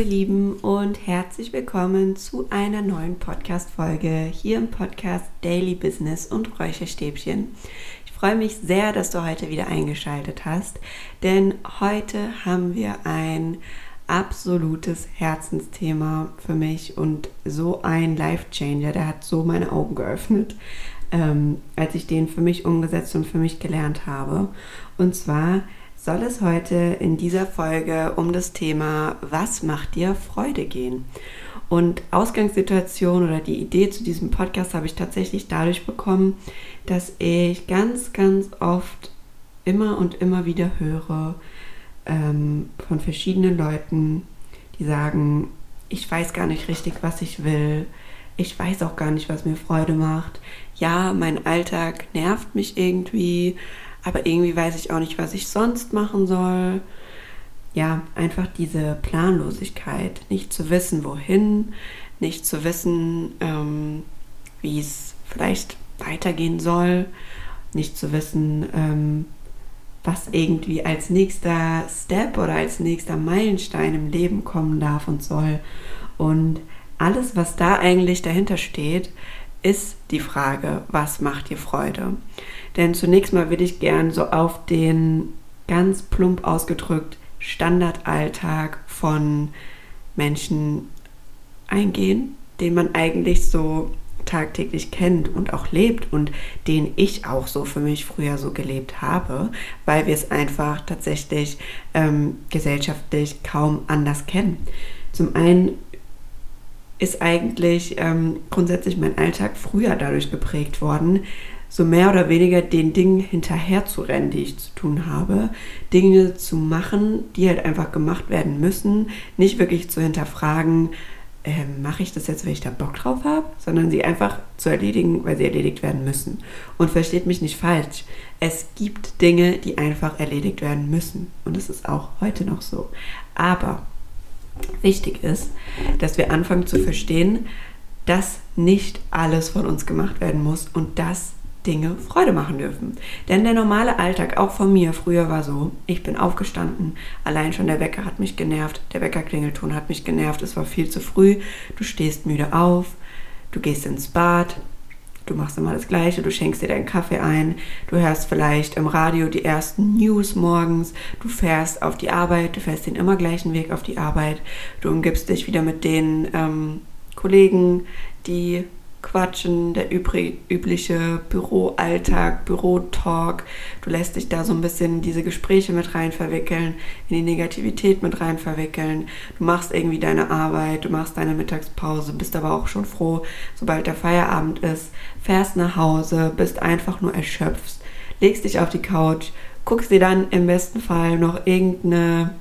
Ihr Lieben und herzlich willkommen zu einer neuen Podcast-Folge hier im Podcast Daily Business und Räucherstäbchen. Ich freue mich sehr, dass du heute wieder eingeschaltet hast, denn heute haben wir ein absolutes Herzensthema für mich und so ein Life-Changer, der hat so meine Augen geöffnet, ähm, als ich den für mich umgesetzt und für mich gelernt habe. Und zwar soll es heute in dieser Folge um das Thema Was macht dir Freude gehen? Und Ausgangssituation oder die Idee zu diesem Podcast habe ich tatsächlich dadurch bekommen, dass ich ganz, ganz oft immer und immer wieder höre ähm, von verschiedenen Leuten, die sagen, ich weiß gar nicht richtig, was ich will. Ich weiß auch gar nicht, was mir Freude macht. Ja, mein Alltag nervt mich irgendwie aber irgendwie weiß ich auch nicht, was ich sonst machen soll. Ja, einfach diese Planlosigkeit, nicht zu wissen, wohin, nicht zu wissen, ähm, wie es vielleicht weitergehen soll, nicht zu wissen, ähm, was irgendwie als nächster Step oder als nächster Meilenstein im Leben kommen darf und soll. Und alles, was da eigentlich dahinter steht, ist die Frage, was macht dir Freude? Denn zunächst mal würde ich gern so auf den ganz plump ausgedrückt Standardalltag von Menschen eingehen, den man eigentlich so tagtäglich kennt und auch lebt und den ich auch so für mich früher so gelebt habe, weil wir es einfach tatsächlich ähm, gesellschaftlich kaum anders kennen. Zum einen ist eigentlich ähm, grundsätzlich mein Alltag früher dadurch geprägt worden, so mehr oder weniger den Dingen hinterher zu rennen, die ich zu tun habe. Dinge zu machen, die halt einfach gemacht werden müssen. Nicht wirklich zu hinterfragen, äh, mache ich das jetzt, weil ich da Bock drauf habe, sondern sie einfach zu erledigen, weil sie erledigt werden müssen. Und versteht mich nicht falsch. Es gibt Dinge, die einfach erledigt werden müssen. Und es ist auch heute noch so. Aber wichtig ist, dass wir anfangen zu verstehen, dass nicht alles von uns gemacht werden muss und dass Dinge Freude machen dürfen. Denn der normale Alltag, auch von mir, früher war so, ich bin aufgestanden, allein schon der Wecker hat mich genervt, der Weckerklingelton hat mich genervt, es war viel zu früh, du stehst müde auf, du gehst ins Bad, du machst immer das Gleiche, du schenkst dir deinen Kaffee ein, du hörst vielleicht im Radio die ersten News morgens, du fährst auf die Arbeit, du fährst den immer gleichen Weg auf die Arbeit, du umgibst dich wieder mit den ähm, Kollegen, die quatschen, der übrig, übliche Büroalltag, Bürotalk. Du lässt dich da so ein bisschen in diese Gespräche mit rein verwickeln, in die Negativität mit rein verwickeln. Du machst irgendwie deine Arbeit, du machst deine Mittagspause, bist aber auch schon froh, sobald der Feierabend ist, fährst nach Hause, bist einfach nur erschöpft, legst dich auf die Couch, guckst dir dann im besten Fall noch irgendeine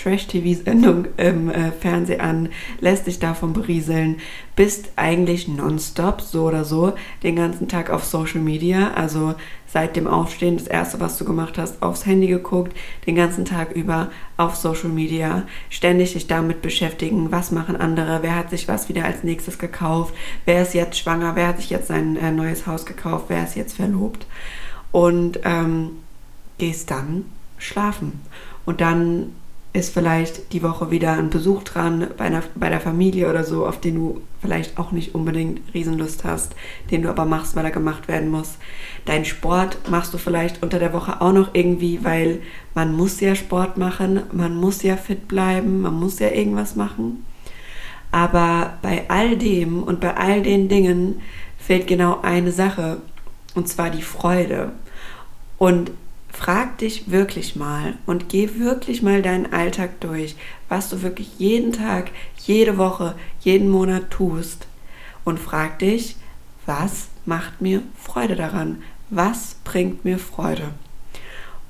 Trash-TV-Sendung im äh, Fernsehen an, lässt dich davon berieseln, bist eigentlich nonstop, so oder so, den ganzen Tag auf Social Media, also seit dem Aufstehen, das erste, was du gemacht hast, aufs Handy geguckt, den ganzen Tag über auf Social Media, ständig dich damit beschäftigen, was machen andere, wer hat sich was wieder als nächstes gekauft, wer ist jetzt schwanger, wer hat sich jetzt sein äh, neues Haus gekauft, wer ist jetzt verlobt und ähm, gehst dann schlafen. Und dann ist vielleicht die Woche wieder ein Besuch dran bei, einer, bei der Familie oder so, auf den du vielleicht auch nicht unbedingt Riesenlust hast, den du aber machst, weil er gemacht werden muss. Dein Sport machst du vielleicht unter der Woche auch noch irgendwie, weil man muss ja Sport machen, man muss ja fit bleiben, man muss ja irgendwas machen. Aber bei all dem und bei all den Dingen fehlt genau eine Sache, und zwar die Freude. Und frag dich wirklich mal und geh wirklich mal deinen Alltag durch, was du wirklich jeden Tag, jede Woche, jeden Monat tust und frag dich, was macht mir Freude daran? Was bringt mir Freude?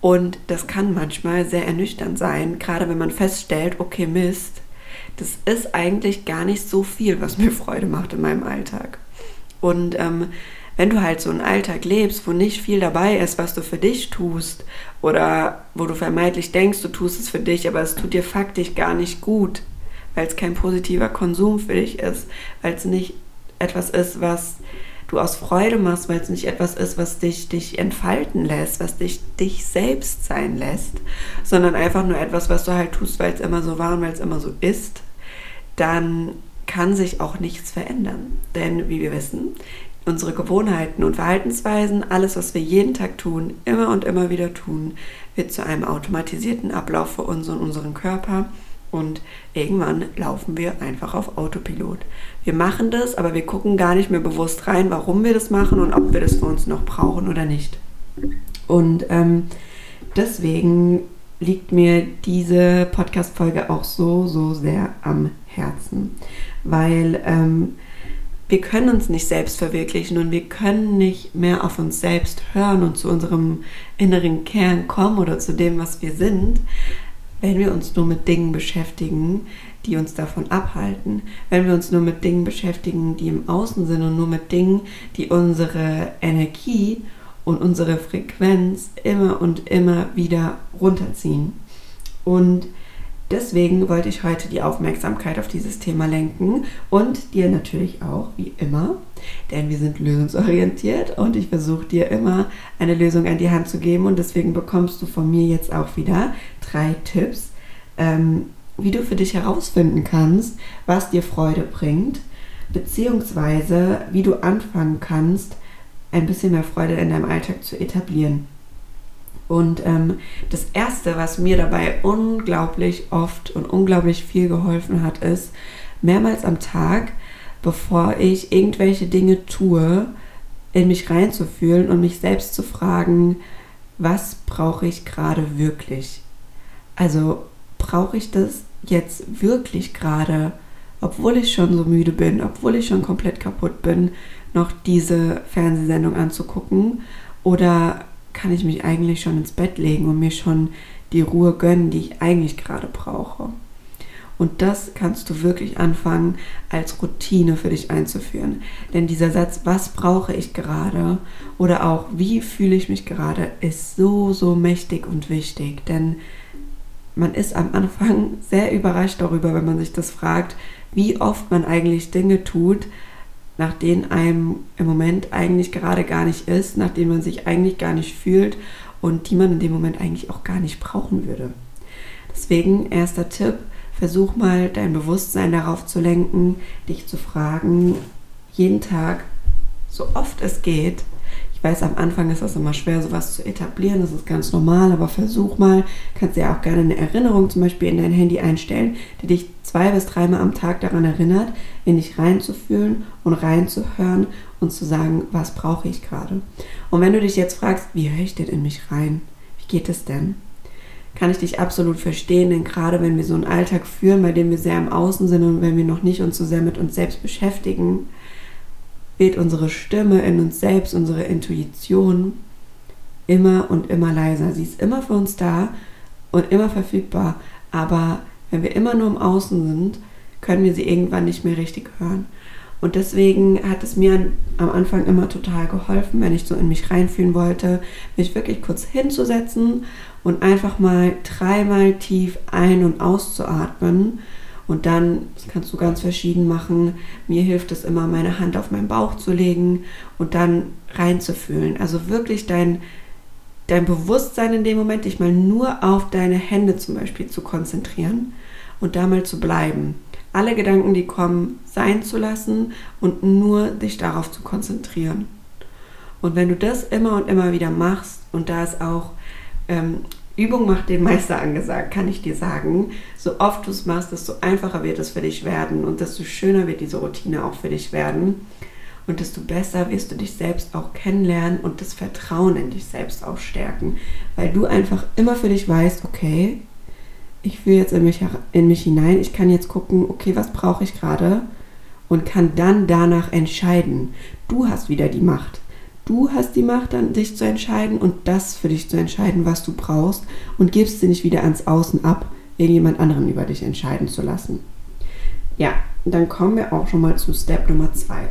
Und das kann manchmal sehr ernüchternd sein, gerade wenn man feststellt, okay, Mist, das ist eigentlich gar nicht so viel, was mir Freude macht in meinem Alltag. Und ähm, wenn du halt so einen Alltag lebst, wo nicht viel dabei ist, was du für dich tust oder wo du vermeintlich denkst, du tust es für dich, aber es tut dir faktisch gar nicht gut, weil es kein positiver Konsum für dich ist, weil es nicht etwas ist, was du aus Freude machst, weil es nicht etwas ist, was dich, dich entfalten lässt, was dich dich selbst sein lässt, sondern einfach nur etwas, was du halt tust, weil es immer so war und weil es immer so ist, dann kann sich auch nichts verändern. Denn wie wir wissen, unsere Gewohnheiten und Verhaltensweisen, alles, was wir jeden Tag tun, immer und immer wieder tun, wird zu einem automatisierten Ablauf für uns und unseren Körper. Und irgendwann laufen wir einfach auf Autopilot. Wir machen das, aber wir gucken gar nicht mehr bewusst rein, warum wir das machen und ob wir das für uns noch brauchen oder nicht. Und ähm, deswegen liegt mir diese Podcast-Folge auch so, so sehr am Herzen, weil ähm, wir können uns nicht selbst verwirklichen und wir können nicht mehr auf uns selbst hören und zu unserem inneren Kern kommen oder zu dem, was wir sind, wenn wir uns nur mit Dingen beschäftigen, die uns davon abhalten, wenn wir uns nur mit Dingen beschäftigen, die im Außen sind und nur mit Dingen, die unsere Energie und unsere Frequenz immer und immer wieder runterziehen. Und Deswegen wollte ich heute die Aufmerksamkeit auf dieses Thema lenken und dir natürlich auch, wie immer, denn wir sind lösungsorientiert und ich versuche dir immer eine Lösung an die Hand zu geben und deswegen bekommst du von mir jetzt auch wieder drei Tipps, ähm, wie du für dich herausfinden kannst, was dir Freude bringt, beziehungsweise wie du anfangen kannst, ein bisschen mehr Freude in deinem Alltag zu etablieren. Und ähm, das Erste, was mir dabei unglaublich oft und unglaublich viel geholfen hat, ist, mehrmals am Tag, bevor ich irgendwelche Dinge tue, in mich reinzufühlen und mich selbst zu fragen, was brauche ich gerade wirklich? Also brauche ich das jetzt wirklich gerade, obwohl ich schon so müde bin, obwohl ich schon komplett kaputt bin, noch diese Fernsehsendung anzugucken? Oder kann ich mich eigentlich schon ins Bett legen und mir schon die Ruhe gönnen, die ich eigentlich gerade brauche. Und das kannst du wirklich anfangen, als Routine für dich einzuführen. Denn dieser Satz, was brauche ich gerade oder auch wie fühle ich mich gerade, ist so, so mächtig und wichtig. Denn man ist am Anfang sehr überrascht darüber, wenn man sich das fragt, wie oft man eigentlich Dinge tut, nach denen einem im Moment eigentlich gerade gar nicht ist, nach denen man sich eigentlich gar nicht fühlt und die man in dem Moment eigentlich auch gar nicht brauchen würde. Deswegen erster Tipp, versuch mal dein Bewusstsein darauf zu lenken, dich zu fragen, jeden Tag, so oft es geht, ich weiß, am Anfang ist das immer schwer, sowas zu etablieren, das ist ganz normal, aber versuch mal, kannst ja auch gerne eine Erinnerung zum Beispiel in dein Handy einstellen, die dich zwei bis dreimal am Tag daran erinnert, in dich reinzufühlen und reinzuhören und zu sagen, was brauche ich gerade. Und wenn du dich jetzt fragst, wie höre ich denn in mich rein? Wie geht es denn? Kann ich dich absolut verstehen, denn gerade wenn wir so einen Alltag führen, bei dem wir sehr im Außen sind und wenn wir noch nicht uns so sehr mit uns selbst beschäftigen, wird unsere Stimme in uns selbst, unsere Intuition immer und immer leiser. Sie ist immer für uns da und immer verfügbar. Aber wenn wir immer nur im Außen sind, können wir sie irgendwann nicht mehr richtig hören. Und deswegen hat es mir am Anfang immer total geholfen, wenn ich so in mich reinfühlen wollte, mich wirklich kurz hinzusetzen und einfach mal dreimal tief ein- und auszuatmen und dann, das kannst du ganz verschieden machen. Mir hilft es immer, meine Hand auf meinen Bauch zu legen und dann reinzufühlen. Also wirklich dein, dein Bewusstsein in dem Moment, dich mal nur auf deine Hände zum Beispiel zu konzentrieren und da mal zu bleiben. Alle Gedanken, die kommen, sein zu lassen und nur dich darauf zu konzentrieren. Und wenn du das immer und immer wieder machst, und da ist auch ähm, Übung macht den Meister angesagt, kann ich dir sagen. So oft du es machst, desto einfacher wird es für dich werden und desto schöner wird diese Routine auch für dich werden. Und desto besser wirst du dich selbst auch kennenlernen und das Vertrauen in dich selbst auch stärken. Weil du einfach immer für dich weißt, okay, ich fühle jetzt in mich, in mich hinein, ich kann jetzt gucken, okay, was brauche ich gerade und kann dann danach entscheiden. Du hast wieder die Macht. Du hast die Macht, dann dich zu entscheiden und das für dich zu entscheiden, was du brauchst und gibst sie nicht wieder ans Außen ab, irgendjemand anderen über dich entscheiden zu lassen. Ja, dann kommen wir auch schon mal zu Step Nummer zwei.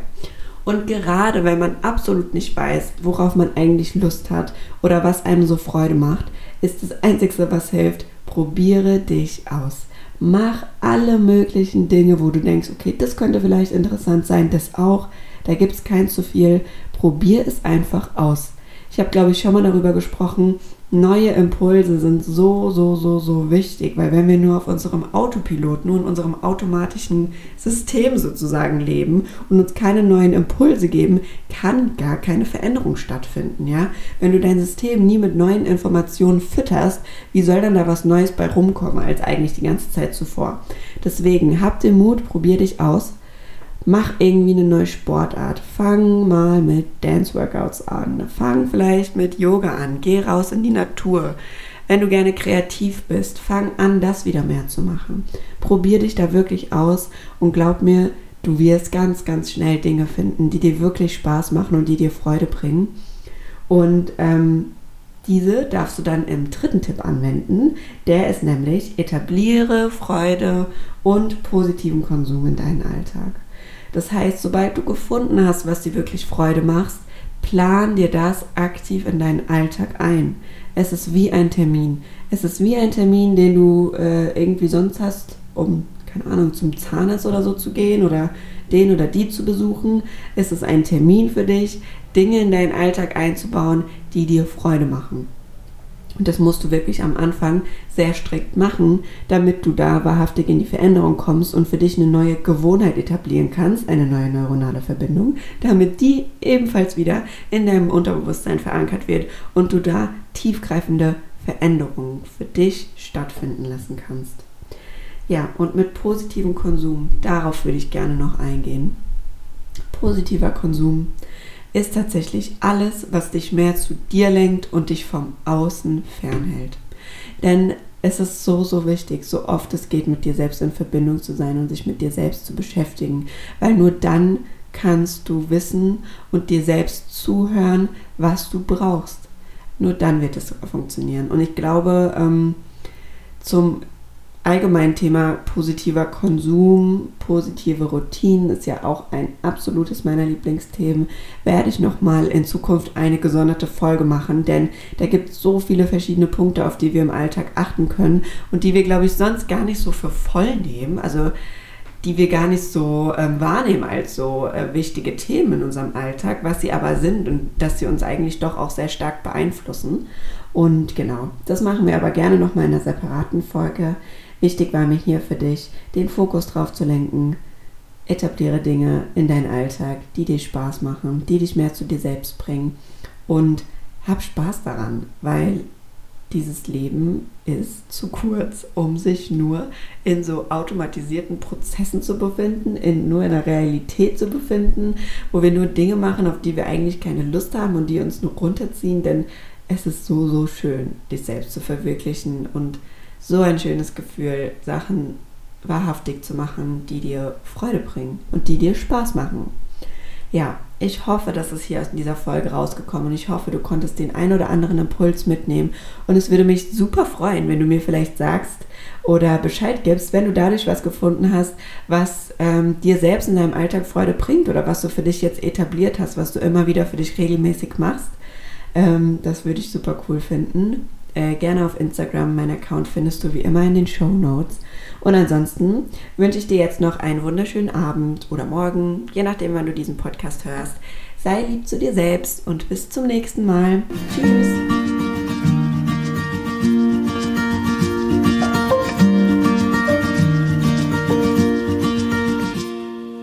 Und gerade wenn man absolut nicht weiß, worauf man eigentlich Lust hat oder was einem so Freude macht, ist das Einzige, was hilft, probiere dich aus. Mach alle möglichen Dinge, wo du denkst, okay, das könnte vielleicht interessant sein, das auch Da gibt es kein zu viel. Probier es einfach aus. Ich habe, glaube ich, schon mal darüber gesprochen, neue Impulse sind so, so, so, so wichtig, weil wenn wir nur auf unserem Autopilot, nur in unserem automatischen System sozusagen leben und uns keine neuen Impulse geben, kann gar keine Veränderung stattfinden, ja? Wenn du dein System nie mit neuen Informationen fütterst, wie soll dann da was Neues bei rumkommen als eigentlich die ganze Zeit zuvor? Deswegen, hab den Mut, probier dich aus, mach irgendwie eine neue Sportart. Fang mal mit Dance-Workouts an. Fang vielleicht mit Yoga an. Geh raus in die Natur. Wenn du gerne kreativ bist, fang an, das wieder mehr zu machen. Probier dich da wirklich aus und glaub mir, du wirst ganz, ganz schnell Dinge finden, die dir wirklich Spaß machen und die dir Freude bringen. Und ähm, diese darfst du dann im dritten Tipp anwenden. Der ist nämlich, etabliere Freude und positiven Konsum in deinen Alltag. Das heißt, sobald du gefunden hast, was dir wirklich Freude macht, plan dir das aktiv in deinen Alltag ein. Es ist wie ein Termin. Es ist wie ein Termin, den du äh, irgendwie sonst hast, um, keine Ahnung, zum Zahnarzt oder so zu gehen oder den oder die zu besuchen. Es ist ein Termin für dich, Dinge in deinen Alltag einzubauen, die dir Freude machen. Und das musst du wirklich am Anfang sehr strikt machen, damit du da wahrhaftig in die Veränderung kommst und für dich eine neue Gewohnheit etablieren kannst, eine neue neuronale Verbindung, damit die ebenfalls wieder in deinem Unterbewusstsein verankert wird und du da tiefgreifende Veränderungen für dich stattfinden lassen kannst. Ja, und mit positivem Konsum, darauf würde ich gerne noch eingehen. Positiver Konsum ist tatsächlich alles, was dich mehr zu dir lenkt und dich vom Außen fernhält. Denn es ist so, so wichtig, so oft es geht, mit dir selbst in Verbindung zu sein und sich mit dir selbst zu beschäftigen, weil nur dann kannst du wissen und dir selbst zuhören, was du brauchst. Nur dann wird es funktionieren. Und ich glaube, ähm, zum allgemein Thema positiver Konsum, positive Routinen ist ja auch ein absolutes meiner Lieblingsthemen. Werde ich nochmal in Zukunft eine gesonderte Folge machen, denn da gibt es so viele verschiedene Punkte, auf die wir im Alltag achten können und die wir, glaube ich, sonst gar nicht so für voll nehmen. Also die wir gar nicht so ähm, wahrnehmen als so äh, wichtige Themen in unserem Alltag, was sie aber sind und dass sie uns eigentlich doch auch sehr stark beeinflussen. Und genau, das machen wir aber gerne nochmal in einer separaten Folge. Wichtig war mir hier für dich, den Fokus drauf zu lenken. Etabliere Dinge in deinen Alltag, die dir Spaß machen, die dich mehr zu dir selbst bringen. Und hab Spaß daran, weil dieses Leben ist zu kurz, um sich nur in so automatisierten Prozessen zu befinden, in nur in der Realität zu befinden, wo wir nur Dinge machen, auf die wir eigentlich keine Lust haben und die uns nur runterziehen, denn es ist so, so schön, dich selbst zu verwirklichen und so ein schönes Gefühl, Sachen wahrhaftig zu machen, die dir Freude bringen und die dir Spaß machen. Ja, ich hoffe, dass es hier aus dieser Folge rausgekommen und ich hoffe, du konntest den ein oder anderen Impuls mitnehmen und es würde mich super freuen, wenn du mir vielleicht sagst oder Bescheid gibst, wenn du dadurch was gefunden hast, was ähm, dir selbst in deinem Alltag Freude bringt oder was du für dich jetzt etabliert hast, was du immer wieder für dich regelmäßig machst. Ähm, das würde ich super cool finden äh, gerne auf Instagram. Mein Account findest du wie immer in den Show Notes. Und ansonsten wünsche ich dir jetzt noch einen wunderschönen Abend oder Morgen, je nachdem, wann du diesen Podcast hörst. Sei lieb zu dir selbst und bis zum nächsten Mal. Tschüss.